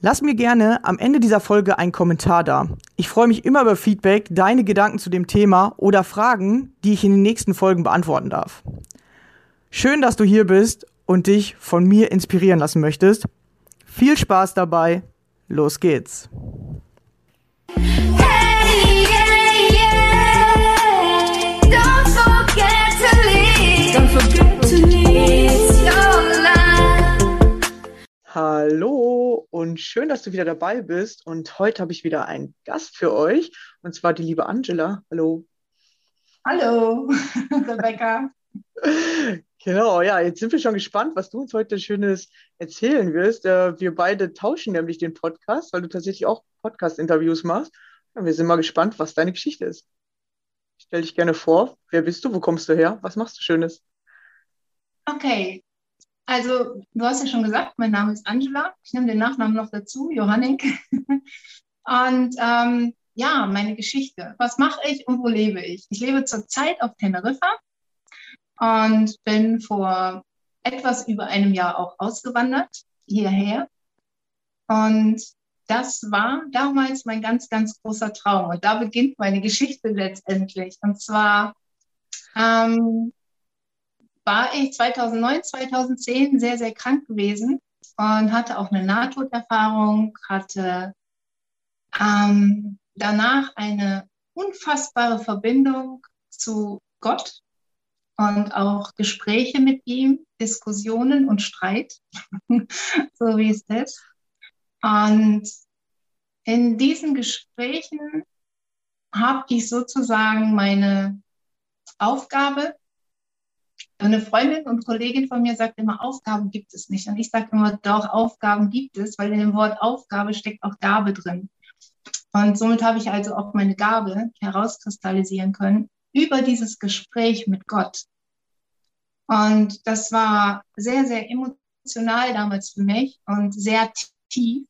Lass mir gerne am Ende dieser Folge einen Kommentar da. Ich freue mich immer über Feedback, deine Gedanken zu dem Thema oder Fragen, die ich in den nächsten Folgen beantworten darf. Schön, dass du hier bist und dich von mir inspirieren lassen möchtest. Viel Spaß dabei. Los geht's. Hallo und schön, dass du wieder dabei bist. Und heute habe ich wieder einen Gast für euch, und zwar die liebe Angela. Hallo. Hallo, Rebecca. Genau, ja, jetzt sind wir schon gespannt, was du uns heute Schönes erzählen wirst. Äh, wir beide tauschen nämlich den Podcast, weil du tatsächlich auch Podcast-Interviews machst. wir sind mal gespannt, was deine Geschichte ist. Stell dich gerne vor. Wer bist du? Wo kommst du her? Was machst du Schönes? Okay, also du hast ja schon gesagt, mein Name ist Angela. Ich nehme den Nachnamen noch dazu, Johannik. Und ähm, ja, meine Geschichte. Was mache ich und wo lebe ich? Ich lebe zurzeit auf Teneriffa und bin vor etwas über einem Jahr auch ausgewandert hierher. Und das war damals mein ganz, ganz großer Traum. Und da beginnt meine Geschichte letztendlich. Und zwar ähm, war ich 2009, 2010 sehr, sehr krank gewesen und hatte auch eine Nahtoderfahrung, hatte ähm, danach eine unfassbare Verbindung zu Gott und auch Gespräche mit ihm, Diskussionen und Streit, so wie es ist. Und in diesen Gesprächen habe ich sozusagen meine Aufgabe. Eine Freundin und Kollegin von mir sagt immer, Aufgaben gibt es nicht. Und ich sage immer, doch, Aufgaben gibt es, weil in dem Wort Aufgabe steckt auch Gabe drin. Und somit habe ich also auch meine Gabe herauskristallisieren können über dieses Gespräch mit Gott. Und das war sehr, sehr emotional damals für mich und sehr tief.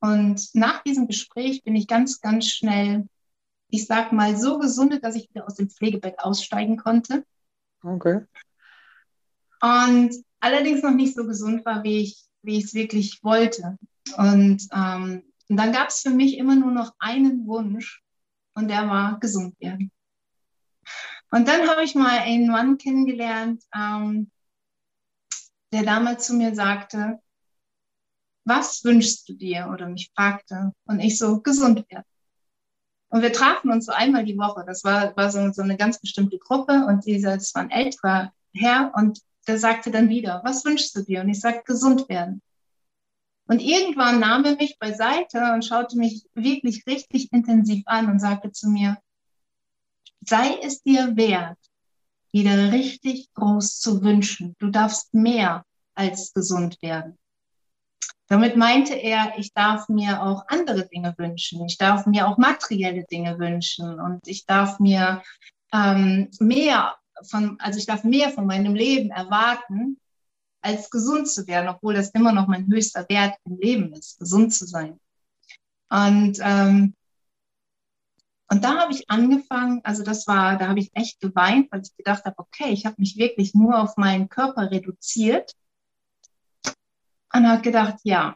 Und nach diesem Gespräch bin ich ganz, ganz schnell, ich sag mal, so gesundet, dass ich wieder aus dem Pflegebett aussteigen konnte. Okay. Und allerdings noch nicht so gesund war, wie ich, wie es wirklich wollte. Und, ähm, dann gab es für mich immer nur noch einen Wunsch und der war gesund werden. Und dann habe ich mal einen Mann kennengelernt, ähm, der damals zu mir sagte, was wünschst du dir? Oder mich fragte. Und ich so, gesund werden. Und wir trafen uns so einmal die Woche. Das war, war so, so eine ganz bestimmte Gruppe und dieser, das war ein älterer Herr und der sagte dann wieder, was wünschst du dir? Und ich sagte, gesund werden. Und irgendwann nahm er mich beiseite und schaute mich wirklich richtig intensiv an und sagte zu mir, sei es dir wert, wieder richtig groß zu wünschen. Du darfst mehr als gesund werden. Damit meinte er, ich darf mir auch andere Dinge wünschen. Ich darf mir auch materielle Dinge wünschen und ich darf mir ähm, mehr von, also ich darf mehr von meinem Leben erwarten, als gesund zu werden, obwohl das immer noch mein höchster Wert im Leben ist, gesund zu sein. Und, ähm, und da habe ich angefangen, also das war, da habe ich echt geweint, weil ich gedacht habe, okay, ich habe mich wirklich nur auf meinen Körper reduziert und habe gedacht, ja,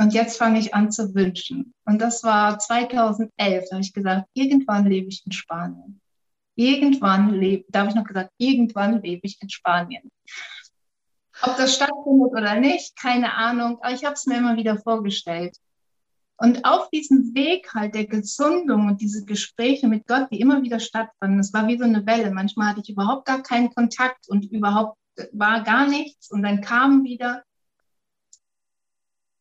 und jetzt fange ich an zu wünschen. Und das war 2011, da habe ich gesagt, irgendwann lebe ich in Spanien. Irgendwann lebe, da habe ich noch gesagt, irgendwann lebe ich in Spanien. Ob das stattfindet oder nicht, keine Ahnung, aber ich habe es mir immer wieder vorgestellt. Und auf diesem Weg halt der Gesundung und diese Gespräche mit Gott, die immer wieder stattfanden, es war wie so eine Welle. Manchmal hatte ich überhaupt gar keinen Kontakt und überhaupt war gar nichts und dann kam wieder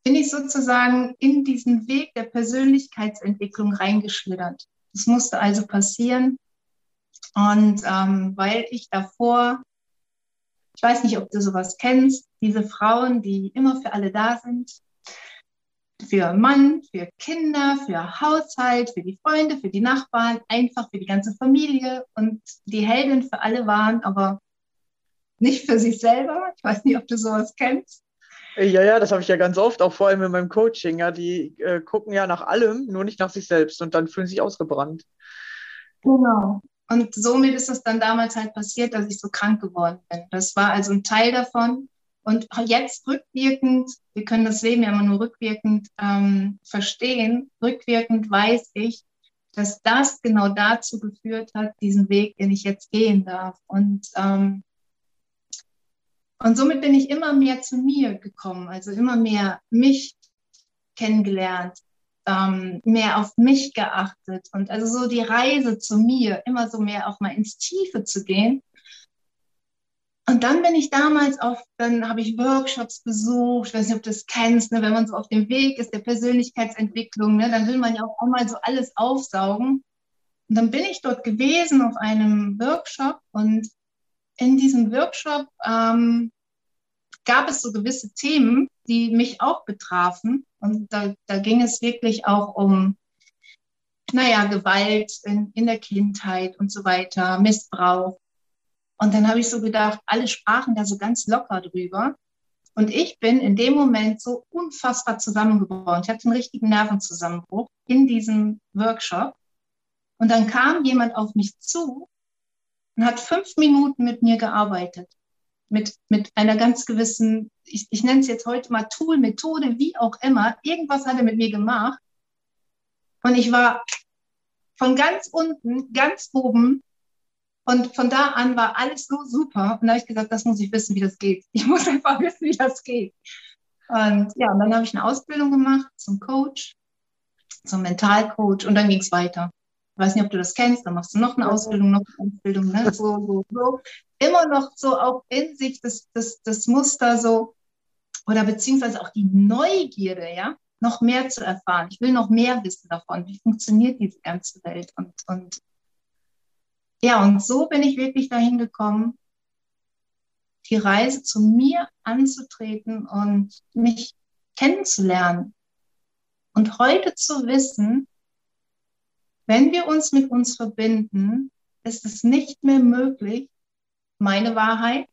bin ich sozusagen in diesen Weg der Persönlichkeitsentwicklung reingeschlittert. Das musste also passieren. Und ähm, weil ich davor, ich weiß nicht, ob du sowas kennst, diese Frauen, die immer für alle da sind, für Mann, für Kinder, für Haushalt, für die Freunde, für die Nachbarn, einfach für die ganze Familie und die Heldin für alle waren, aber nicht für sich selber. Ich weiß nicht, ob du sowas kennst. Ja, ja, das habe ich ja ganz oft, auch vor allem in meinem Coaching. Ja, die äh, gucken ja nach allem, nur nicht nach sich selbst und dann fühlen sich ausgebrannt. Genau. Und somit ist es dann damals halt passiert, dass ich so krank geworden bin. Das war also ein Teil davon. Und jetzt rückwirkend, wir können das Leben ja immer nur rückwirkend ähm, verstehen, rückwirkend weiß ich, dass das genau dazu geführt hat, diesen Weg, den ich jetzt gehen darf. Und ähm, und somit bin ich immer mehr zu mir gekommen, also immer mehr mich kennengelernt, ähm, mehr auf mich geachtet und also so die Reise zu mir, immer so mehr auch mal ins Tiefe zu gehen. Und dann bin ich damals auf, dann habe ich Workshops besucht, ich weiß nicht, ob du das kennst, ne, wenn man so auf dem Weg ist der Persönlichkeitsentwicklung, ne, dann will man ja auch mal so alles aufsaugen. Und dann bin ich dort gewesen auf einem Workshop und in diesem Workshop ähm, gab es so gewisse Themen, die mich auch betrafen. Und da, da ging es wirklich auch um, naja, Gewalt in, in der Kindheit und so weiter, Missbrauch. Und dann habe ich so gedacht, alle sprachen da so ganz locker drüber. Und ich bin in dem Moment so unfassbar zusammengebrochen. Ich hatte einen richtigen Nervenzusammenbruch in diesem Workshop. Und dann kam jemand auf mich zu und hat fünf Minuten mit mir gearbeitet. Mit, mit einer ganz gewissen, ich, ich nenne es jetzt heute mal Tool, Methode, wie auch immer. Irgendwas hat er mit mir gemacht. Und ich war von ganz unten, ganz oben. Und von da an war alles so super. Und da habe ich gesagt, das muss ich wissen, wie das geht. Ich muss einfach wissen, wie das geht. Und ja, und dann habe ich eine Ausbildung gemacht zum Coach, zum Mentalcoach und dann ging es weiter. Ich weiß nicht, ob du das kennst, dann machst du noch eine Ausbildung, noch eine Ausbildung, ne? so, so, so. Immer noch so auch in sich das, das, das Muster so, oder beziehungsweise auch die Neugierde, ja, noch mehr zu erfahren. Ich will noch mehr wissen davon, wie funktioniert diese ganze Welt. Und, und ja, und so bin ich wirklich dahin gekommen, die Reise zu mir anzutreten und mich kennenzulernen. Und heute zu wissen, wenn wir uns mit uns verbinden, ist es nicht mehr möglich, meine Wahrheit,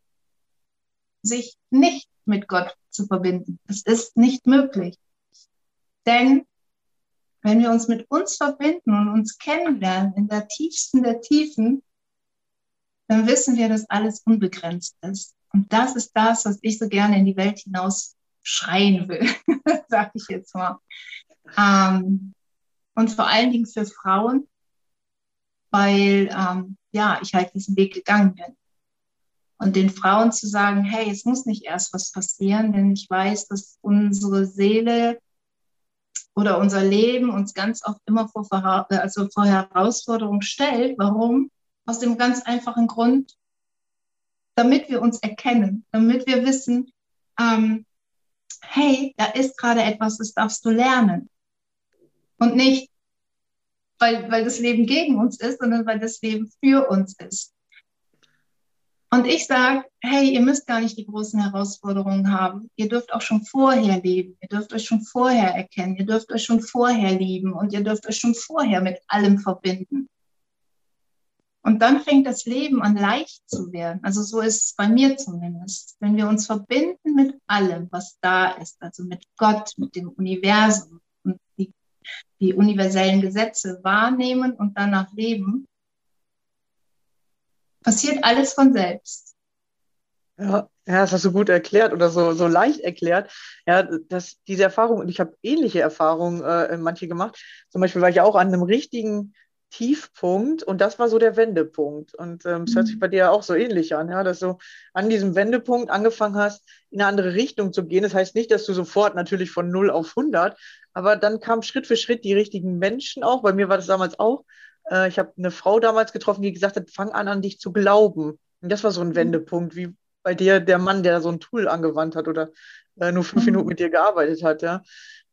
sich nicht mit Gott zu verbinden. Es ist nicht möglich. Denn wenn wir uns mit uns verbinden und uns kennenlernen in der tiefsten der Tiefen, dann wissen wir, dass alles unbegrenzt ist. Und das ist das, was ich so gerne in die Welt hinaus schreien will, sage ich jetzt mal. Ähm, und vor allen Dingen für Frauen, weil ähm, ja, ich halt diesen Weg gegangen bin. Und den Frauen zu sagen, hey, es muss nicht erst was passieren, denn ich weiß, dass unsere Seele oder unser Leben uns ganz oft immer vor, also vor Herausforderungen stellt. Warum? Aus dem ganz einfachen Grund, damit wir uns erkennen, damit wir wissen, ähm, hey, da ist gerade etwas, das darfst du lernen. Und nicht, weil, weil das Leben gegen uns ist, sondern weil das Leben für uns ist. Und ich sage, hey, ihr müsst gar nicht die großen Herausforderungen haben. Ihr dürft auch schon vorher leben. Ihr dürft euch schon vorher erkennen. Ihr dürft euch schon vorher lieben. Und ihr dürft euch schon vorher mit allem verbinden. Und dann fängt das Leben an leicht zu werden. Also so ist es bei mir zumindest. Wenn wir uns verbinden mit allem, was da ist, also mit Gott, mit dem Universum die, universellen Gesetze wahrnehmen und danach leben, passiert alles von selbst. Ja, ja, das hast du gut erklärt oder so, so leicht erklärt. Ja, dass diese Erfahrung, und ich habe ähnliche Erfahrungen äh, manche gemacht. Zum Beispiel war ich auch an einem richtigen Tiefpunkt und das war so der Wendepunkt. Und ähm, es hört sich mhm. bei dir auch so ähnlich an, ja, dass du an diesem Wendepunkt angefangen hast, in eine andere Richtung zu gehen. Das heißt nicht, dass du sofort natürlich von 0 auf 100, aber dann kamen Schritt für Schritt die richtigen Menschen auch. Bei mir war das damals auch. Äh, ich habe eine Frau damals getroffen, die gesagt hat, fang an, an dich zu glauben. Und das war so ein mhm. Wendepunkt, wie bei dir der Mann, der so ein Tool angewandt hat oder äh, nur fünf mhm. Minuten mit dir gearbeitet hat, ja.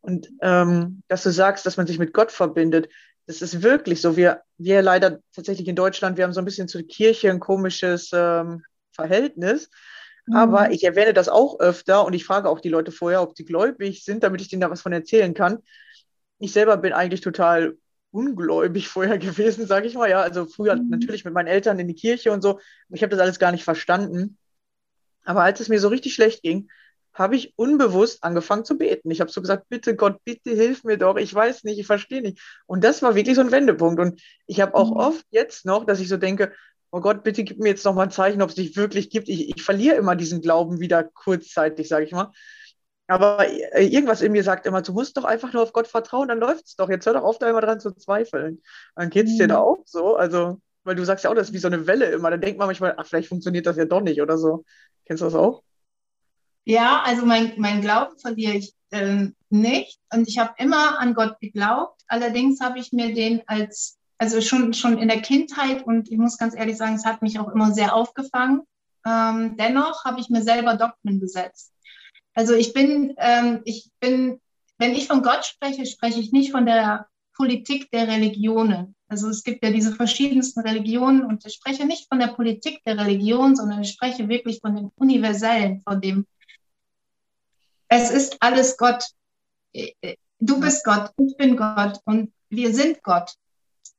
Und ähm, dass du sagst, dass man sich mit Gott verbindet, das ist wirklich so. Wir, wir leider tatsächlich in Deutschland, wir haben so ein bisschen zur Kirche ein komisches ähm, Verhältnis. Mhm. Aber ich erwähne das auch öfter und ich frage auch die Leute vorher, ob sie gläubig sind, damit ich denen da was von erzählen kann. Ich selber bin eigentlich total ungläubig vorher gewesen, sage ich mal. Ja, also früher mhm. natürlich mit meinen Eltern in die Kirche und so. Ich habe das alles gar nicht verstanden. Aber als es mir so richtig schlecht ging, habe ich unbewusst angefangen zu beten. Ich habe so gesagt, bitte Gott, bitte hilf mir doch. Ich weiß nicht, ich verstehe nicht. Und das war wirklich so ein Wendepunkt. Und ich habe auch mhm. oft jetzt noch, dass ich so denke, oh Gott, bitte gib mir jetzt noch mal ein Zeichen, ob es dich wirklich gibt. Ich, ich verliere immer diesen Glauben wieder kurzzeitig, sage ich mal. Aber äh, irgendwas in mir sagt immer, du musst doch einfach nur auf Gott vertrauen, dann läuft es doch. Jetzt hör doch auf, da immer dran zu zweifeln. Dann geht es mhm. dir da auch so. Also, weil du sagst ja auch, das ist wie so eine Welle immer. Dann denkt man manchmal, ach, vielleicht funktioniert das ja doch nicht oder so. Kennst du das auch? Ja, also mein, mein Glauben verliere ich äh, nicht. Und ich habe immer an Gott geglaubt. Allerdings habe ich mir den als, also schon, schon in der Kindheit und ich muss ganz ehrlich sagen, es hat mich auch immer sehr aufgefangen. Ähm, dennoch habe ich mir selber Dogmen gesetzt. Also ich bin, ähm, ich bin, wenn ich von Gott spreche, spreche ich nicht von der Politik der Religionen. Also es gibt ja diese verschiedensten Religionen und ich spreche nicht von der Politik der Religion, sondern ich spreche wirklich von dem Universellen, von dem es ist alles Gott. Du bist Gott, ich bin Gott und wir sind Gott.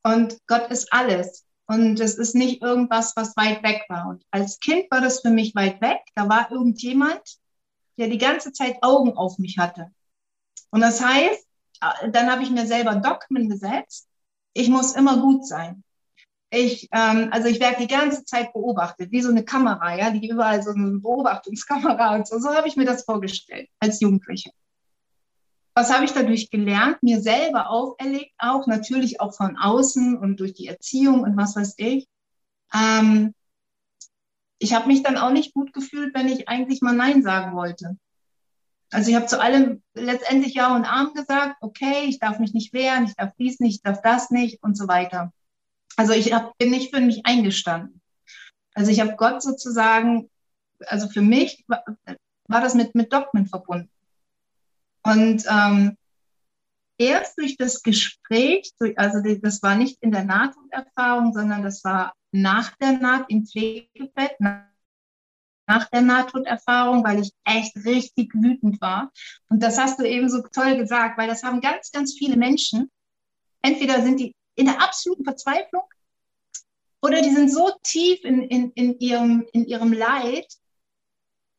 Und Gott ist alles. Und es ist nicht irgendwas, was weit weg war. Und als Kind war das für mich weit weg. Da war irgendjemand, der die ganze Zeit Augen auf mich hatte. Und das heißt, dann habe ich mir selber Dogmen gesetzt. Ich muss immer gut sein. Ich, ähm, also ich werde die ganze Zeit beobachtet, wie so eine Kamera, ja, die überall so eine Beobachtungskamera und so. So habe ich mir das vorgestellt als Jugendliche. Was habe ich dadurch gelernt? Mir selber auferlegt, auch natürlich auch von außen und durch die Erziehung und was weiß ich. Ähm, ich habe mich dann auch nicht gut gefühlt, wenn ich eigentlich mal Nein sagen wollte. Also ich habe zu allem letztendlich Ja und Arm gesagt, okay, ich darf mich nicht wehren, ich darf dies nicht, ich darf das nicht und so weiter. Also ich hab, bin nicht für mich eingestanden. Also ich habe Gott sozusagen, also für mich war, war das mit, mit Dogmen verbunden. Und ähm, erst durch das Gespräch, also das war nicht in der Nahtoderfahrung, sondern das war nach der Naht im Pflegebett, nach der Nahtoderfahrung, weil ich echt richtig wütend war. Und das hast du eben so toll gesagt, weil das haben ganz, ganz viele Menschen. Entweder sind die in der absoluten Verzweiflung oder die sind so tief in, in, in, ihrem, in ihrem Leid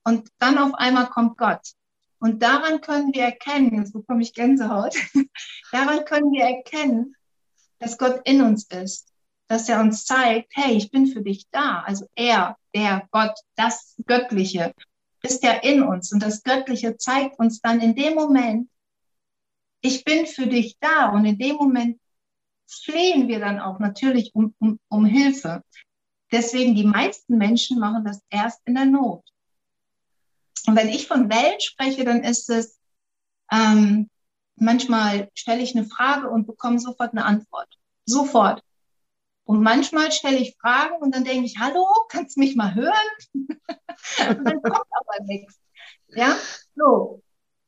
und dann auf einmal kommt Gott. Und daran können wir erkennen, jetzt bekomme ich Gänsehaut, daran können wir erkennen, dass Gott in uns ist, dass er uns zeigt, hey, ich bin für dich da. Also er, der Gott, das Göttliche ist ja in uns und das Göttliche zeigt uns dann in dem Moment, ich bin für dich da und in dem Moment flehen wir dann auch natürlich um, um, um Hilfe. deswegen die meisten Menschen machen das erst in der Not. Und wenn ich von Wellen spreche, dann ist es, ähm, manchmal stelle ich eine Frage und bekomme sofort eine Antwort. Sofort. Und manchmal stelle ich Fragen und dann denke ich, hallo, kannst du mich mal hören? und dann kommt aber nichts. Ja, so.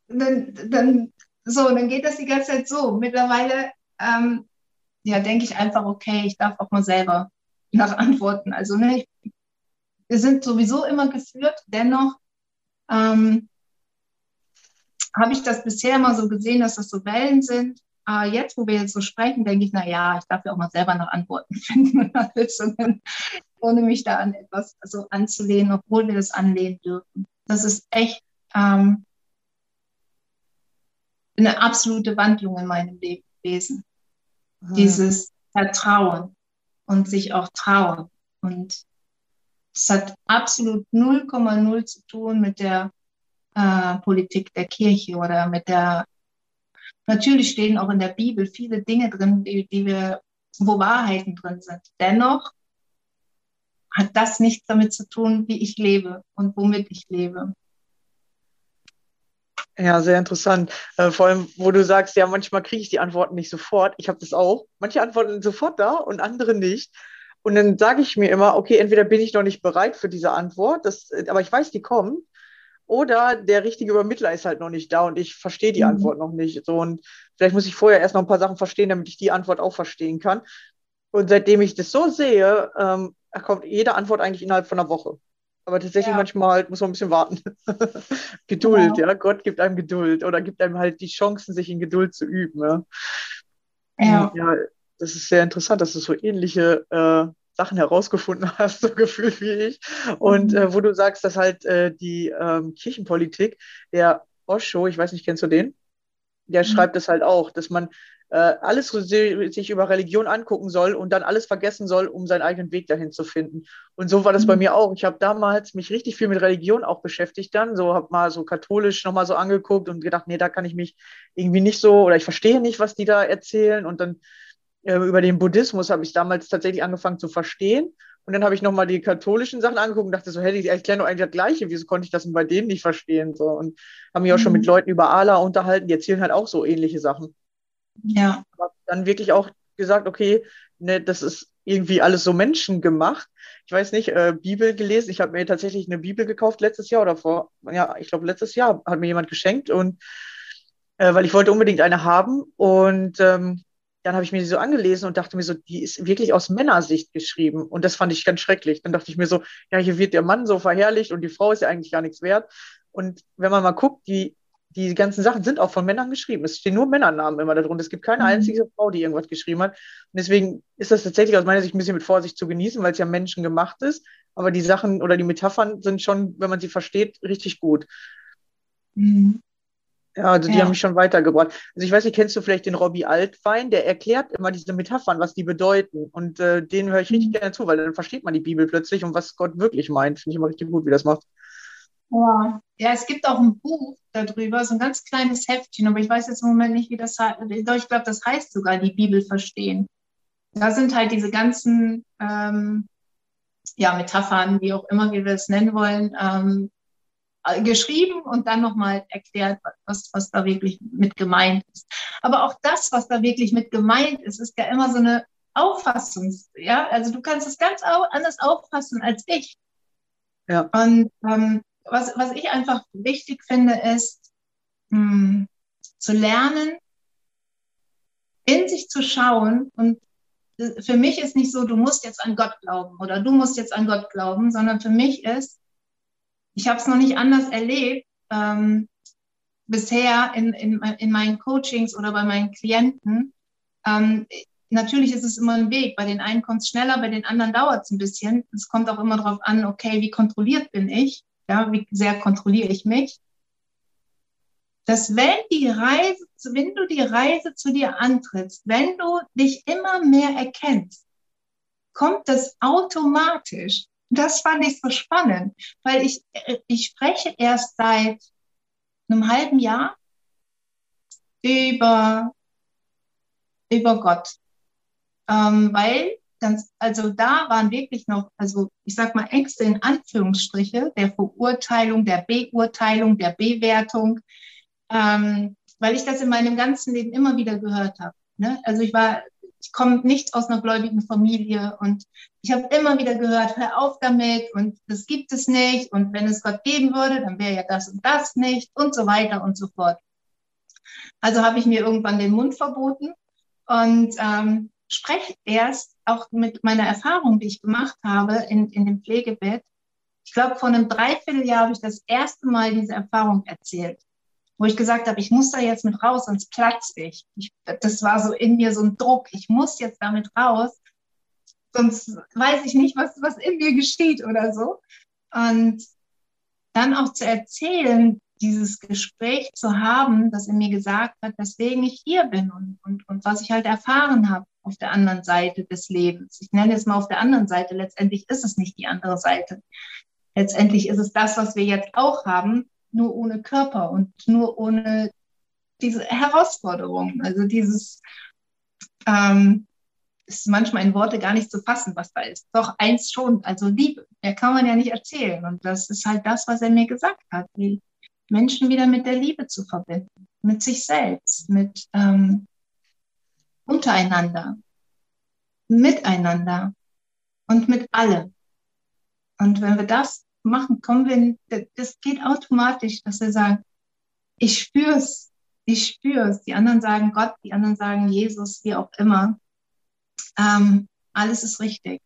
Dann, dann, so, dann geht das die ganze Zeit so. Mittlerweile, ähm, ja, denke ich einfach, okay, ich darf auch mal selber nach Antworten. Also, ne, ich, wir sind sowieso immer geführt, dennoch ähm, habe ich das bisher immer so gesehen, dass das so Wellen sind. Aber jetzt, wo wir jetzt so sprechen, denke ich, na ja, ich darf ja auch mal selber noch Antworten finden ohne mich da an etwas so anzulehnen, obwohl wir das anlehnen dürfen. Das ist echt ähm, eine absolute Wandlung in meinem Leben gewesen. Dieses Vertrauen und sich auch trauen. Und es hat absolut 0,0 zu tun mit der äh, Politik der Kirche oder mit der, natürlich stehen auch in der Bibel viele Dinge drin, die, die wir, wo Wahrheiten drin sind. Dennoch hat das nichts damit zu tun, wie ich lebe und womit ich lebe. Ja, sehr interessant. Äh, vor allem, wo du sagst, ja, manchmal kriege ich die Antworten nicht sofort. Ich habe das auch. Manche Antworten sind sofort da und andere nicht. Und dann sage ich mir immer, okay, entweder bin ich noch nicht bereit für diese Antwort, das, aber ich weiß, die kommt. Oder der richtige Übermittler ist halt noch nicht da und ich verstehe die mhm. Antwort noch nicht. So, und vielleicht muss ich vorher erst noch ein paar Sachen verstehen, damit ich die Antwort auch verstehen kann. Und seitdem ich das so sehe, ähm, kommt jede Antwort eigentlich innerhalb von einer Woche. Aber tatsächlich ja. manchmal halt muss man ein bisschen warten. Geduld, genau. ja. Gott gibt einem Geduld oder gibt einem halt die Chancen, sich in Geduld zu üben. Ja. ja. ja das ist sehr interessant, dass du so ähnliche äh, Sachen herausgefunden hast, so gefühlt wie ich. Und mhm. äh, wo du sagst, dass halt äh, die ähm, Kirchenpolitik, der Osho, ich weiß nicht, kennst du den? Der mhm. schreibt es halt auch, dass man alles sich über Religion angucken soll und dann alles vergessen soll, um seinen eigenen Weg dahin zu finden. Und so war das mhm. bei mir auch. Ich habe damals mich richtig viel mit Religion auch beschäftigt dann, so habe mal so katholisch nochmal so angeguckt und gedacht, nee, da kann ich mich irgendwie nicht so oder ich verstehe nicht, was die da erzählen und dann äh, über den Buddhismus habe ich damals tatsächlich angefangen zu verstehen. Und dann habe ich nochmal die katholischen Sachen angeguckt und dachte so, hey, die erklären doch eigentlich das Gleiche. Wieso konnte ich das denn bei denen nicht verstehen? So, und habe mich auch schon mit mhm. Leuten über Allah unterhalten, die erzählen halt auch so ähnliche Sachen. Ja. Habe dann wirklich auch gesagt, okay, ne, das ist irgendwie alles so menschengemacht. Ich weiß nicht, äh, Bibel gelesen. Ich habe mir tatsächlich eine Bibel gekauft letztes Jahr oder vor, ja, ich glaube letztes Jahr hat mir jemand geschenkt und äh, weil ich wollte unbedingt eine haben und ähm, dann habe ich mir die so angelesen und dachte mir so, die ist wirklich aus Männersicht geschrieben. Und das fand ich ganz schrecklich. Dann dachte ich mir so, ja, hier wird der Mann so verherrlicht und die Frau ist ja eigentlich gar nichts wert. Und wenn man mal guckt, die, die ganzen Sachen sind auch von Männern geschrieben. Es stehen nur Männernamen immer darunter. Es gibt keine mhm. einzige Frau, die irgendwas geschrieben hat. Und deswegen ist das tatsächlich aus meiner Sicht ein bisschen mit Vorsicht zu genießen, weil es ja Menschen gemacht ist. Aber die Sachen oder die Metaphern sind schon, wenn man sie versteht, richtig gut. Mhm. Ja, also die ja. haben mich schon weitergebracht. Also ich weiß nicht, kennst du vielleicht den Robbie Altwein? Der erklärt immer diese Metaphern, was die bedeuten. Und äh, den höre ich richtig mhm. gerne zu, weil dann versteht man die Bibel plötzlich und was Gott wirklich meint. Finde ich immer richtig gut, wie das macht. Ja. ja, es gibt auch ein Buch darüber, so ein ganz kleines Heftchen, aber ich weiß jetzt im Moment nicht, wie das heißt. Ich glaube, das heißt sogar die Bibel verstehen. Da sind halt diese ganzen ähm, ja, Metaphern, wie auch immer wir es nennen wollen, ähm, äh, geschrieben und dann nochmal erklärt, was, was da wirklich mit gemeint ist. Aber auch das, was da wirklich mit gemeint ist, ist ja immer so eine Auffassung. Ja, also du kannst es ganz anders auffassen als ich. Ja. Und ähm, was, was ich einfach wichtig finde, ist mh, hm, zu lernen, in sich zu schauen und äh, für mich ist nicht so, du musst jetzt an Gott glauben oder du musst jetzt an Gott glauben, sondern für mich ist, ich habe es noch nicht anders erlebt ähm, bisher in, in, in meinen Coachings oder bei meinen Klienten. Ähm, natürlich ist es immer ein Weg. Bei den einen kommt es schneller, bei den anderen dauert es ein bisschen. Es kommt auch immer darauf an, okay, wie kontrolliert bin ich? Ja, wie sehr kontrolliere ich mich? Dass wenn die Reise, wenn du die Reise zu dir antrittst, wenn du dich immer mehr erkennst, kommt das automatisch. Das fand ich so spannend, weil ich, ich spreche erst seit einem halben Jahr über, über Gott. Ähm, weil ganz, also da waren wirklich noch, also ich sag mal Ängste in Anführungsstriche der Verurteilung, der Beurteilung, der Bewertung, ähm, weil ich das in meinem ganzen Leben immer wieder gehört habe. Ne? Also ich war, ich komme nicht aus einer gläubigen Familie und ich habe immer wieder gehört, hör auf damit und das gibt es nicht und wenn es Gott geben würde, dann wäre ja das und das nicht und so weiter und so fort. Also habe ich mir irgendwann den Mund verboten und ähm, spreche erst auch mit meiner Erfahrung, die ich gemacht habe in, in dem Pflegebett. Ich glaube, vor einem Dreivierteljahr habe ich das erste Mal diese Erfahrung erzählt, wo ich gesagt habe, ich muss da jetzt mit raus, sonst platze ich. ich. Das war so in mir so ein Druck, ich muss jetzt damit raus, sonst weiß ich nicht, was, was in mir geschieht oder so. Und dann auch zu erzählen, dieses Gespräch zu haben, das in mir gesagt hat, weswegen ich hier bin und, und, und was ich halt erfahren habe auf der anderen Seite des Lebens. Ich nenne es mal auf der anderen Seite. Letztendlich ist es nicht die andere Seite. Letztendlich ist es das, was wir jetzt auch haben, nur ohne Körper und nur ohne diese Herausforderung. Also dieses ähm, ist manchmal in Worte gar nicht zu fassen, was da ist. Doch eins schon, also Liebe. Mehr kann man ja nicht erzählen. Und das ist halt das, was er mir gesagt hat. Die Menschen wieder mit der Liebe zu verbinden, mit sich selbst, mit ähm, untereinander, miteinander und mit allem. Und wenn wir das machen, kommen wir, das geht automatisch, dass wir sagen, ich spür's, ich spür's. Die anderen sagen Gott, die anderen sagen Jesus, wie auch immer. Ähm, alles ist richtig.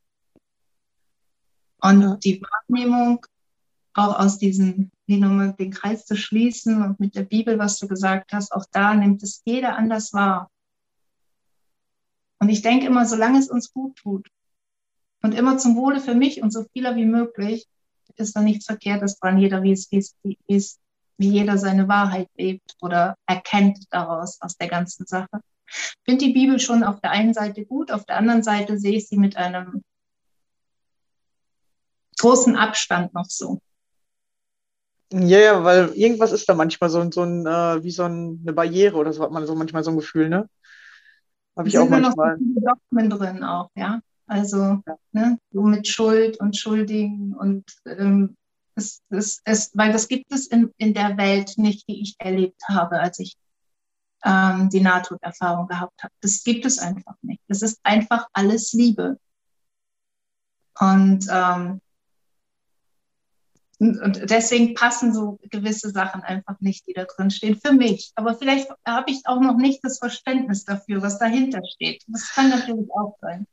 Und die Wahrnehmung auch aus diesem, wie nochmal den Kreis zu schließen und mit der Bibel, was du gesagt hast, auch da nimmt es jeder anders wahr. Und ich denke immer, solange es uns gut tut und immer zum Wohle für mich und so vieler wie möglich, ist da nichts Verkehrtes dran, jeder wie es, wie wie es, wie jeder seine Wahrheit lebt oder erkennt daraus aus der ganzen Sache. Ich finde die Bibel schon auf der einen Seite gut, auf der anderen Seite sehe ich sie mit einem großen Abstand noch so. Ja, ja, weil irgendwas ist da manchmal so, so ein, äh, wie so ein, eine Barriere oder so hat man so manchmal so ein Gefühl, ne? Habe ich auch manchmal. Noch so Dogmen drin auch, ja. Also, ja. ne, so mit Schuld und Schuldigen und ähm, es, es, es, weil das gibt es in, in der Welt nicht, die ich erlebt habe, als ich ähm, die Nahtoderfahrung gehabt habe. Das gibt es einfach nicht. Das ist einfach alles Liebe. Und ähm, und deswegen passen so gewisse Sachen einfach nicht, die da drin stehen, für mich. Aber vielleicht habe ich auch noch nicht das Verständnis dafür, was dahinter steht. Das kann natürlich auch sein.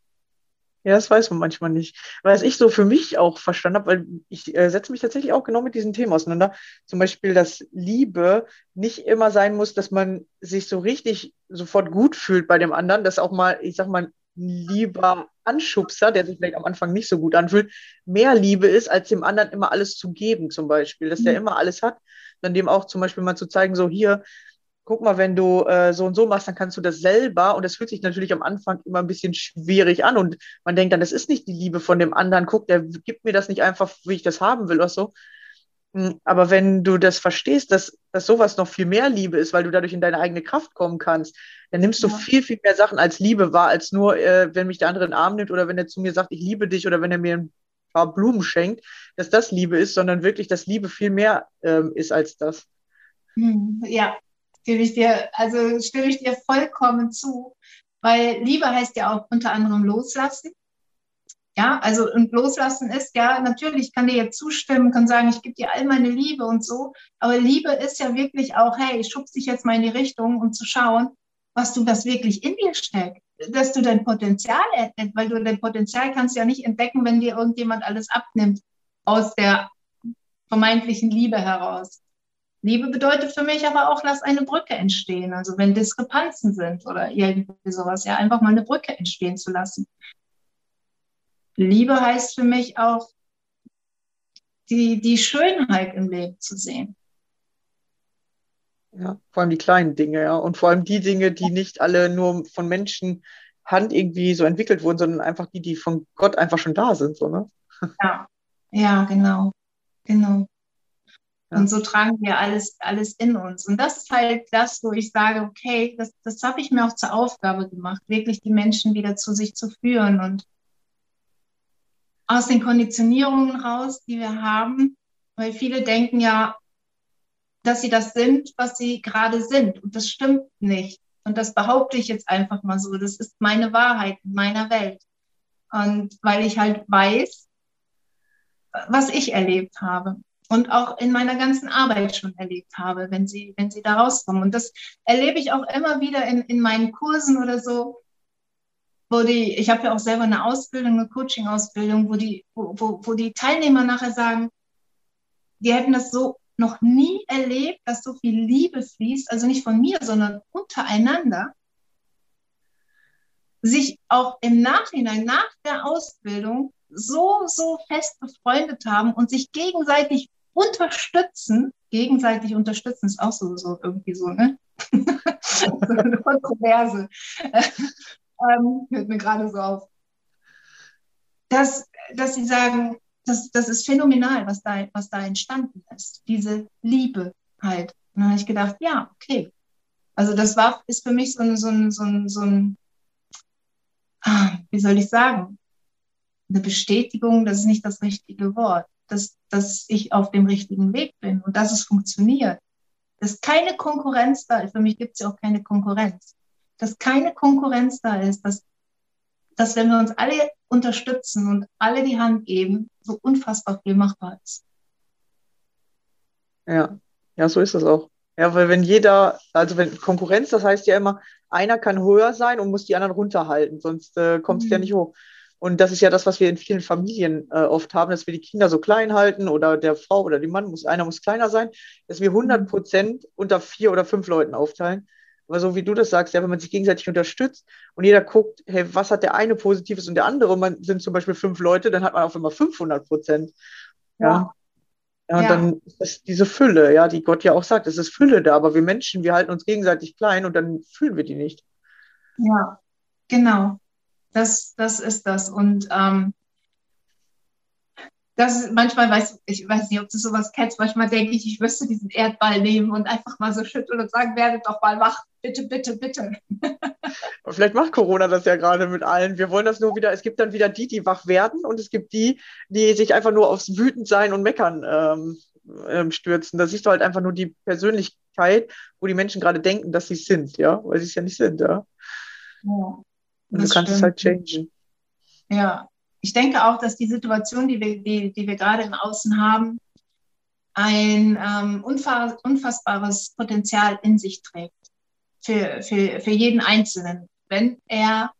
Ja, das weiß man manchmal nicht. Was ich so für mich auch verstanden habe, weil ich äh, setze mich tatsächlich auch genau mit diesen Themen auseinander. Zum Beispiel, dass Liebe nicht immer sein muss, dass man sich so richtig sofort gut fühlt bei dem anderen, dass auch mal, ich sag mal, lieber Anschubser, der sich vielleicht am Anfang nicht so gut anfühlt, mehr Liebe ist, als dem anderen immer alles zu geben, zum Beispiel, dass der mhm. immer alles hat, dann dem auch zum Beispiel mal zu zeigen, so hier, guck mal, wenn du äh, so und so machst, dann kannst du das selber. Und das fühlt sich natürlich am Anfang immer ein bisschen schwierig an. Und man denkt dann, das ist nicht die Liebe von dem anderen. Guck, der gibt mir das nicht einfach, wie ich das haben will oder so. Hm, aber wenn du das verstehst, dass, dass sowas noch viel mehr Liebe ist, weil du dadurch in deine eigene Kraft kommen kannst, dann nimmst du ja. viel, viel mehr Sachen als Liebe wahr, als nur, äh, wenn mich der andere in den Arm nimmt oder wenn er zu mir sagt, ich liebe dich oder wenn er mir ein paar Blumen schenkt, dass das Liebe ist, sondern wirklich, dass Liebe viel mehr ähm, ist als das. Hm, ja, gebe ich dir, also stimme ich dir vollkommen zu, weil Liebe heißt ja auch unter anderem loslassen. Ja, also und loslassen ist ja, natürlich kann dir jetzt zustimmen, kann sagen, ich gebe dir all meine Liebe und so, aber Liebe ist ja wirklich auch, hey, ich schubse dich jetzt mal in die Richtung, um zu schauen, was du, was wirklich in dir steckt, dass du dein Potenzial, weil du dein Potenzial kannst ja nicht entdecken, wenn dir irgendjemand alles abnimmt aus der vermeintlichen Liebe heraus. Liebe bedeutet für mich aber auch, lass eine Brücke entstehen. Also wenn Diskrepanzen sind oder irgendwie sowas, ja, einfach mal eine Brücke entstehen zu lassen. Liebe heißt für mich auch, die, die Schönheit im Leben zu sehen. Ja, vor allem die kleinen Dinge, ja. Und vor allem die Dinge, die nicht alle nur von Menschen Hand irgendwie so entwickelt wurden, sondern einfach die, die von Gott einfach schon da sind, so, ne? Ja, ja, genau. Genau. Ja. Und so tragen wir alles, alles in uns. Und das ist halt das, wo ich sage, okay, das, das habe ich mir auch zur Aufgabe gemacht, wirklich die Menschen wieder zu sich zu führen und aus den Konditionierungen raus, die wir haben, weil viele denken ja, dass sie das sind, was sie gerade sind. Und das stimmt nicht. Und das behaupte ich jetzt einfach mal so. Das ist meine Wahrheit in meiner Welt. Und weil ich halt weiß, was ich erlebt habe und auch in meiner ganzen Arbeit schon erlebt habe, wenn sie, wenn sie da rauskommen. Und das erlebe ich auch immer wieder in, in meinen Kursen oder so, wo die, ich habe ja auch selber eine Ausbildung, eine Coaching-Ausbildung, wo die, wo, wo, wo die Teilnehmer nachher sagen, die hätten das so noch nie erlebt, dass so viel Liebe fließt, also nicht von mir, sondern untereinander, sich auch im Nachhinein, nach der Ausbildung, so, so fest befreundet haben und sich gegenseitig unterstützen. Gegenseitig unterstützen ist auch so, so irgendwie so, ne? so eine Kontroverse. Ähm, hört mir gerade so auf. Dass, dass sie sagen, das, das ist phänomenal, was da, was da entstanden ist. Diese Liebe halt. Und dann habe ich gedacht, ja, okay. Also das war, ist für mich so ein, so ein, so ein, so ein ah, wie soll ich sagen, eine Bestätigung, das ist nicht das richtige Wort, dass, dass ich auf dem richtigen Weg bin und dass es funktioniert. Dass keine Konkurrenz da ist. Für mich gibt es ja auch keine Konkurrenz. Dass keine Konkurrenz da ist, dass, dass wenn wir uns alle unterstützen und alle die Hand geben, so unfassbar viel machbar ist. Ja, ja, so ist es auch. Ja, weil wenn jeder, also wenn Konkurrenz, das heißt ja immer, einer kann höher sein und muss die anderen runterhalten, sonst äh, kommt es mhm. ja nicht hoch. Und das ist ja das, was wir in vielen Familien äh, oft haben, dass wir die Kinder so klein halten oder der Frau oder dem Mann muss, einer muss kleiner sein, dass wir 100 mhm. Prozent unter vier oder fünf Leuten aufteilen. Aber so wie du das sagst, ja, wenn man sich gegenseitig unterstützt und jeder guckt, hey, was hat der eine Positives und der andere, und man sind zum Beispiel fünf Leute, dann hat man auf einmal 500 Prozent. Ja. ja. Und ja. dann ist diese Fülle, ja, die Gott ja auch sagt, es ist Fülle da, aber wir Menschen, wir halten uns gegenseitig klein und dann fühlen wir die nicht. Ja, genau. Das, das ist das. Und ähm, das manchmal weiß ich weiß nicht, ob du sowas kennst, manchmal denke ich, ich müsste diesen Erdball nehmen und einfach mal so schütteln und sagen, werdet doch mal wach, bitte, bitte, bitte. Vielleicht macht Corona das ja gerade mit allen. Wir wollen das nur wieder, es gibt dann wieder die, die wach werden und es gibt die, die sich einfach nur aufs Wütendsein und Meckern ähm, ähm, stürzen. Da siehst du halt einfach nur die Persönlichkeit, wo die Menschen gerade denken, dass sie es sind, ja, weil sie es ja nicht sind, ja. ja und du kannst stimmt. es halt changen. Ja, ich denke auch, dass die Situation, die wir, die, die wir gerade im Außen haben, ein ähm, unfassbares Potenzial in sich trägt für, für, für jeden Einzelnen, wenn er,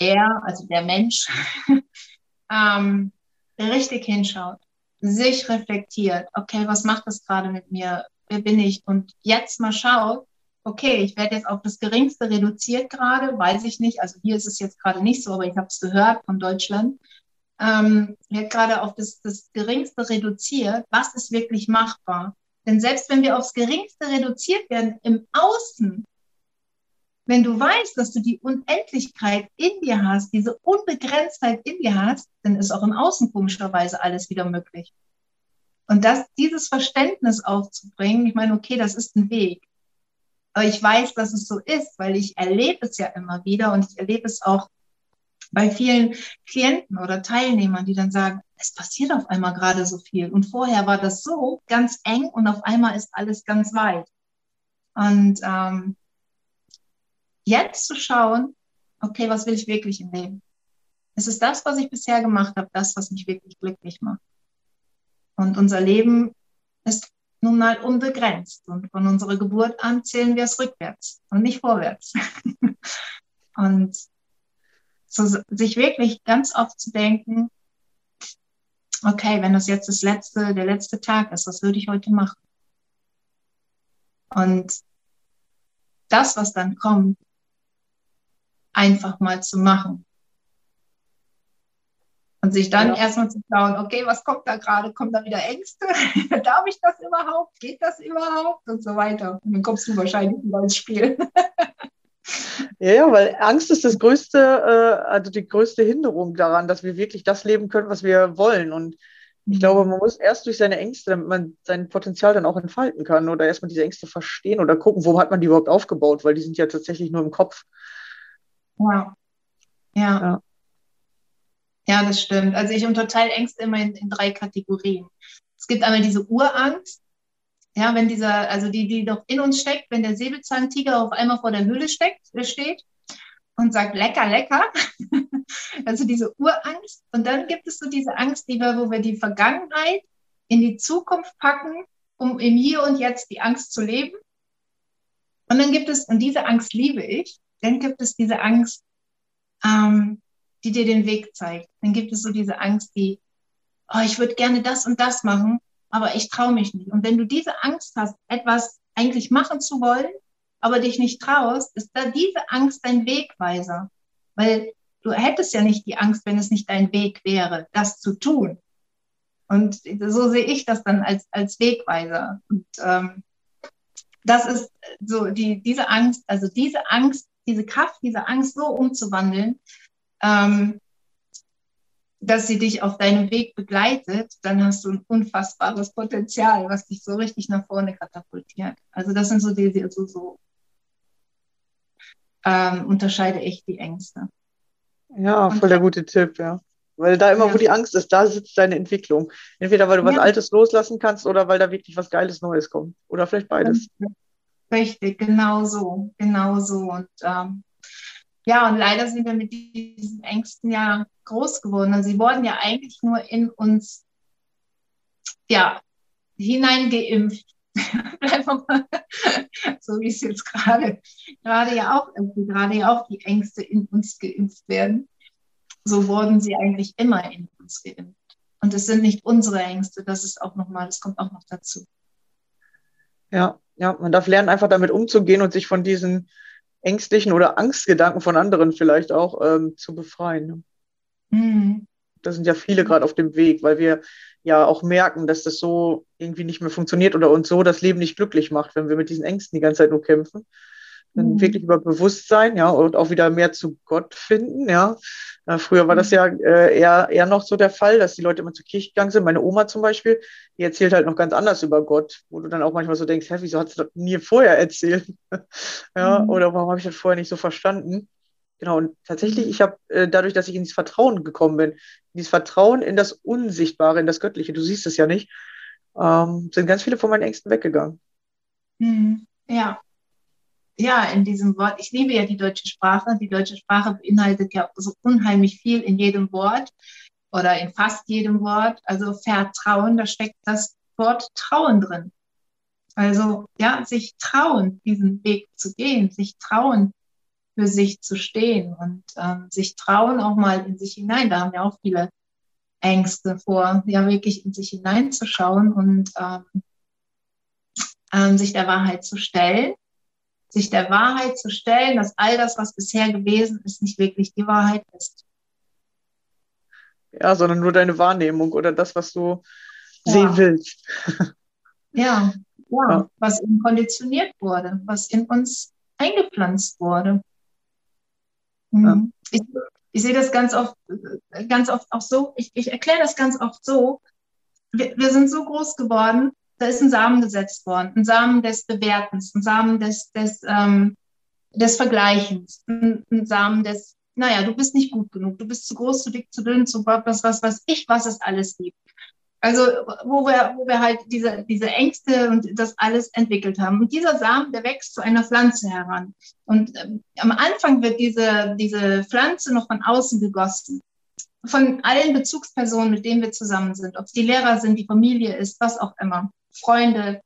er, also der Mensch, ähm, richtig hinschaut, sich reflektiert, okay, was macht das gerade mit mir, wer bin ich und jetzt mal schaut, okay, ich werde jetzt auf das Geringste reduziert gerade, weiß ich nicht. Also hier ist es jetzt gerade nicht so, aber ich habe es gehört von Deutschland. Ähm, wird gerade auf das, das Geringste reduziert. Was ist wirklich machbar? Denn selbst wenn wir aufs Geringste reduziert werden im Außen, wenn du weißt, dass du die Unendlichkeit in dir hast, diese Unbegrenztheit in dir hast, dann ist auch im Außen komischerweise alles wieder möglich. Und das, dieses Verständnis aufzubringen, ich meine, okay, das ist ein Weg. Aber ich weiß, dass es so ist, weil ich erlebe es ja immer wieder und ich erlebe es auch bei vielen Klienten oder Teilnehmern, die dann sagen, es passiert auf einmal gerade so viel. Und vorher war das so ganz eng und auf einmal ist alles ganz weit. Und ähm, jetzt zu schauen, okay, was will ich wirklich im Leben? Es ist das, was ich bisher gemacht habe, das, was mich wirklich glücklich macht. Und unser Leben ist nun mal unbegrenzt. Und von unserer Geburt an zählen wir es rückwärts und nicht vorwärts. und so, sich wirklich ganz oft zu denken, okay, wenn das jetzt das letzte, der letzte Tag ist, was würde ich heute machen? Und das, was dann kommt, einfach mal zu machen. Und sich dann ja. erstmal zu schauen, okay, was kommt da gerade? Kommen da wieder Ängste? Darf ich das überhaupt? Geht das überhaupt? Und so weiter. Und dann kommst du wahrscheinlich wieder ins Spiel. ja, ja, weil Angst ist das größte, äh, also die größte Hinderung daran, dass wir wirklich das leben können, was wir wollen. Und ich mhm. glaube, man muss erst durch seine Ängste, damit man sein Potenzial dann auch entfalten kann oder erstmal diese Ängste verstehen oder gucken, wo hat man die überhaupt aufgebaut, weil die sind ja tatsächlich nur im Kopf. Ja. Ja. ja. Ja, das stimmt. Also ich unterteile Ängste immer in, in drei Kategorien. Es gibt einmal diese Urangst, ja, wenn dieser, also die, die doch in uns steckt, wenn der Säbelzahntiger auf einmal vor der Höhle steckt, äh, steht und sagt, lecker, lecker. also diese Urangst. Und dann gibt es so diese Angst, die wir, wo wir die Vergangenheit in die Zukunft packen, um im Hier und Jetzt die Angst zu leben. Und dann gibt es, und diese Angst liebe ich, dann gibt es diese Angst, ähm, die dir den Weg zeigt. Dann gibt es so diese Angst, die, oh, ich würde gerne das und das machen, aber ich traue mich nicht. Und wenn du diese Angst hast, etwas eigentlich machen zu wollen, aber dich nicht traust, ist da diese Angst dein Wegweiser. Weil du hättest ja nicht die Angst, wenn es nicht dein Weg wäre, das zu tun. Und so sehe ich das dann als, als Wegweiser. Und ähm, das ist so die, diese Angst, also diese Angst, diese Kraft, diese Angst so umzuwandeln, ähm, dass sie dich auf deinem Weg begleitet, dann hast du ein unfassbares Potenzial, was dich so richtig nach vorne katapultiert. Also das sind so die, die so, so ähm, unterscheide ich die Ängste. Ja, voll der gute Tipp, ja. Weil da immer, ja. wo die Angst ist, da sitzt deine Entwicklung. Entweder weil du was ja. Altes loslassen kannst oder weil da wirklich was Geiles Neues kommt. Oder vielleicht beides. Richtig, genau so, genau so. Und ähm, ja, und leider sind wir mit diesen Ängsten ja groß geworden. Und sie wurden ja eigentlich nur in uns ja, hineingeimpft. so wie es jetzt gerade, gerade ja auch, gerade ja auch die Ängste in uns geimpft werden. So wurden sie eigentlich immer in uns geimpft. Und es sind nicht unsere Ängste, das ist auch nochmal, das kommt auch noch dazu. Ja, ja, man darf lernen, einfach damit umzugehen und sich von diesen ängstlichen oder Angstgedanken von anderen vielleicht auch ähm, zu befreien. Mhm. Da sind ja viele gerade auf dem Weg, weil wir ja auch merken, dass das so irgendwie nicht mehr funktioniert oder uns so das Leben nicht glücklich macht, wenn wir mit diesen Ängsten die ganze Zeit nur kämpfen. Dann mhm. wirklich über Bewusstsein, ja, und auch wieder mehr zu Gott finden, ja. Äh, früher war das mhm. ja äh, eher, eher noch so der Fall, dass die Leute immer zur Kirche gegangen sind. Meine Oma zum Beispiel, die erzählt halt noch ganz anders über Gott, wo du dann auch manchmal so denkst, hä, wieso hat sie das mir vorher erzählt? ja, mhm. oder warum habe ich das vorher nicht so verstanden? Genau, und tatsächlich, mhm. ich habe äh, dadurch, dass ich ins Vertrauen gekommen bin, dieses Vertrauen in das Unsichtbare, in das Göttliche, du siehst es ja nicht, ähm, sind ganz viele von meinen Ängsten weggegangen. Mhm. Ja, ja, in diesem Wort, ich liebe ja die deutsche Sprache. Die deutsche Sprache beinhaltet ja so unheimlich viel in jedem Wort oder in fast jedem Wort. Also Vertrauen, da steckt das Wort Trauen drin. Also ja, sich trauen, diesen Weg zu gehen, sich trauen, für sich zu stehen und ähm, sich trauen auch mal in sich hinein. Da haben ja auch viele Ängste vor, ja wirklich in sich hineinzuschauen und ähm, ähm, sich der Wahrheit zu stellen sich der Wahrheit zu stellen, dass all das, was bisher gewesen ist, nicht wirklich die Wahrheit ist. Ja, sondern nur deine Wahrnehmung oder das, was du ja. sehen willst. ja, ja, ja, was eben konditioniert wurde, was in uns eingepflanzt wurde. Mhm. Ja. Ich, ich, sehe das ganz oft, ganz oft auch so, ich, ich erkläre das ganz oft so, wir, wir sind so groß geworden, da ist ein Samen gesetzt worden, ein Samen des Bewertens, ein Samen des, des, ähm, des Vergleichens, ein, ein, Samen des, naja, du bist nicht gut genug, du bist zu groß, zu dick, zu dünn, zu was, was, was ich, was es alles gibt. Also, wo wir, wo wir halt diese, diese Ängste und das alles entwickelt haben. Und dieser Samen, der wächst zu einer Pflanze heran. Und ähm, am Anfang wird diese, diese Pflanze noch von außen gegossen von allen Bezugspersonen, mit denen wir zusammen sind, ob es die Lehrer sind, die Familie ist, was auch immer. Freunde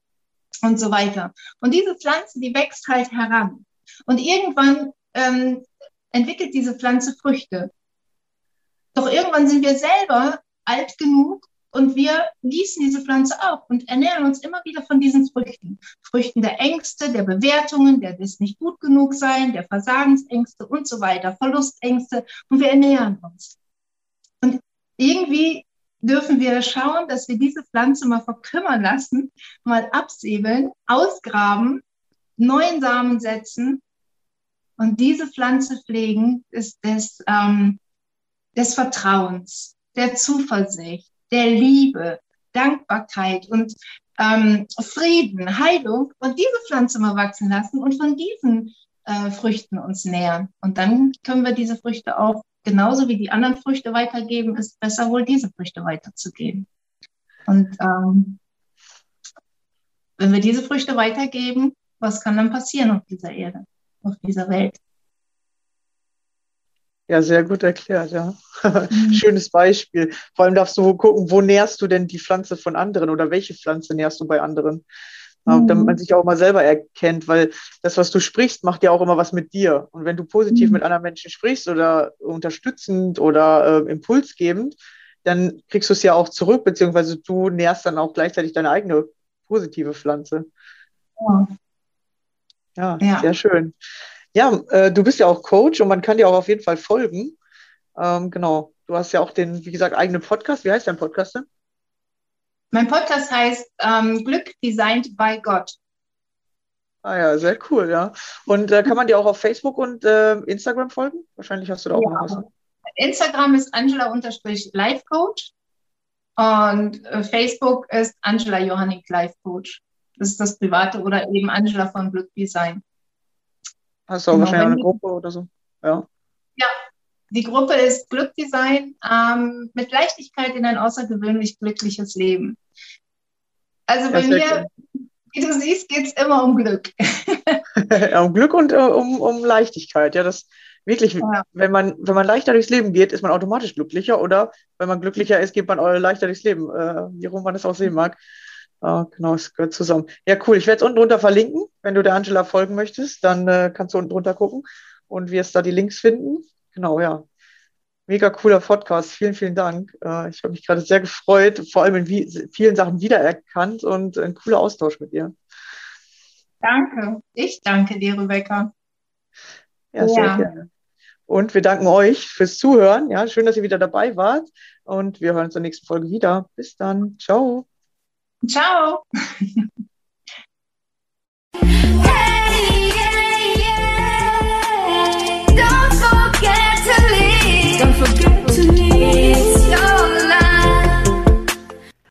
und so weiter. Und diese Pflanze, die wächst halt heran. Und irgendwann ähm, entwickelt diese Pflanze Früchte. Doch irgendwann sind wir selber alt genug und wir gießen diese Pflanze auf und ernähren uns immer wieder von diesen Früchten. Früchten der Ängste, der Bewertungen, der des nicht gut genug sein, der Versagensängste und so weiter, Verlustängste und wir ernähren uns. Und irgendwie dürfen wir schauen, dass wir diese Pflanze mal verkümmern lassen, mal absäbeln, ausgraben, neuen Samen setzen und diese Pflanze pflegen ist des, ähm, des Vertrauens, der Zuversicht, der Liebe, Dankbarkeit und ähm, Frieden, Heilung und diese Pflanze mal wachsen lassen und von diesen äh, Früchten uns nähern. Und dann können wir diese Früchte auch genauso wie die anderen Früchte weitergeben, ist besser wohl diese Früchte weiterzugeben. Und ähm, wenn wir diese Früchte weitergeben, was kann dann passieren auf dieser Erde, auf dieser Welt? Ja, sehr gut erklärt, ja. Mhm. Schönes Beispiel. Vor allem darfst du gucken, wo nährst du denn die Pflanze von anderen oder welche Pflanze nährst du bei anderen? Mhm. Damit man sich auch mal selber erkennt, weil das, was du sprichst, macht ja auch immer was mit dir. Und wenn du positiv mhm. mit anderen Menschen sprichst oder unterstützend oder äh, impulsgebend, dann kriegst du es ja auch zurück, beziehungsweise du nährst dann auch gleichzeitig deine eigene positive Pflanze. Ja, ja, ja. sehr schön. Ja, äh, du bist ja auch Coach und man kann dir auch auf jeden Fall folgen. Ähm, genau. Du hast ja auch den, wie gesagt, eigenen Podcast. Wie heißt dein Podcast denn? Mein Podcast heißt ähm, Glück Designed by Gott. Ah ja, sehr cool, ja. Und äh, kann man dir auch auf Facebook und äh, Instagram folgen? Wahrscheinlich hast du da auch ja. noch was. Instagram ist Angela-Life-Coach und äh, Facebook ist Angela Johannik Life Coach. Das ist das private oder eben Angela von Glück Design. Hast du auch genau, wahrscheinlich eine Gruppe oder so? Ja. Ja, die Gruppe ist Glückdesign ähm, mit Leichtigkeit in ein außergewöhnlich glückliches Leben. Also bei mir, wie du siehst, geht es immer um Glück. um Glück und uh, um, um Leichtigkeit. Ja, das wirklich, ja. wenn man, wenn man leichter durchs Leben geht, ist man automatisch glücklicher oder wenn man glücklicher ist, geht man leichter durchs Leben, äh, wie rum man es auch sehen mag. Ah, genau, es gehört zusammen. Ja, cool. Ich werde es unten drunter verlinken. Wenn du der Angela folgen möchtest, dann äh, kannst du unten drunter gucken und wirst da die Links finden. Genau, ja. Mega cooler Podcast. Vielen, vielen Dank. Äh, ich habe mich gerade sehr gefreut, vor allem in wie, vielen Sachen wiedererkannt und ein cooler Austausch mit dir. Danke. Ich danke dir, Rebecca. Ja, sehr ja. gerne. Und wir danken euch fürs Zuhören. Ja, schön, dass ihr wieder dabei wart. Und wir hören uns in der nächsten Folge wieder. Bis dann. Ciao. Ciao.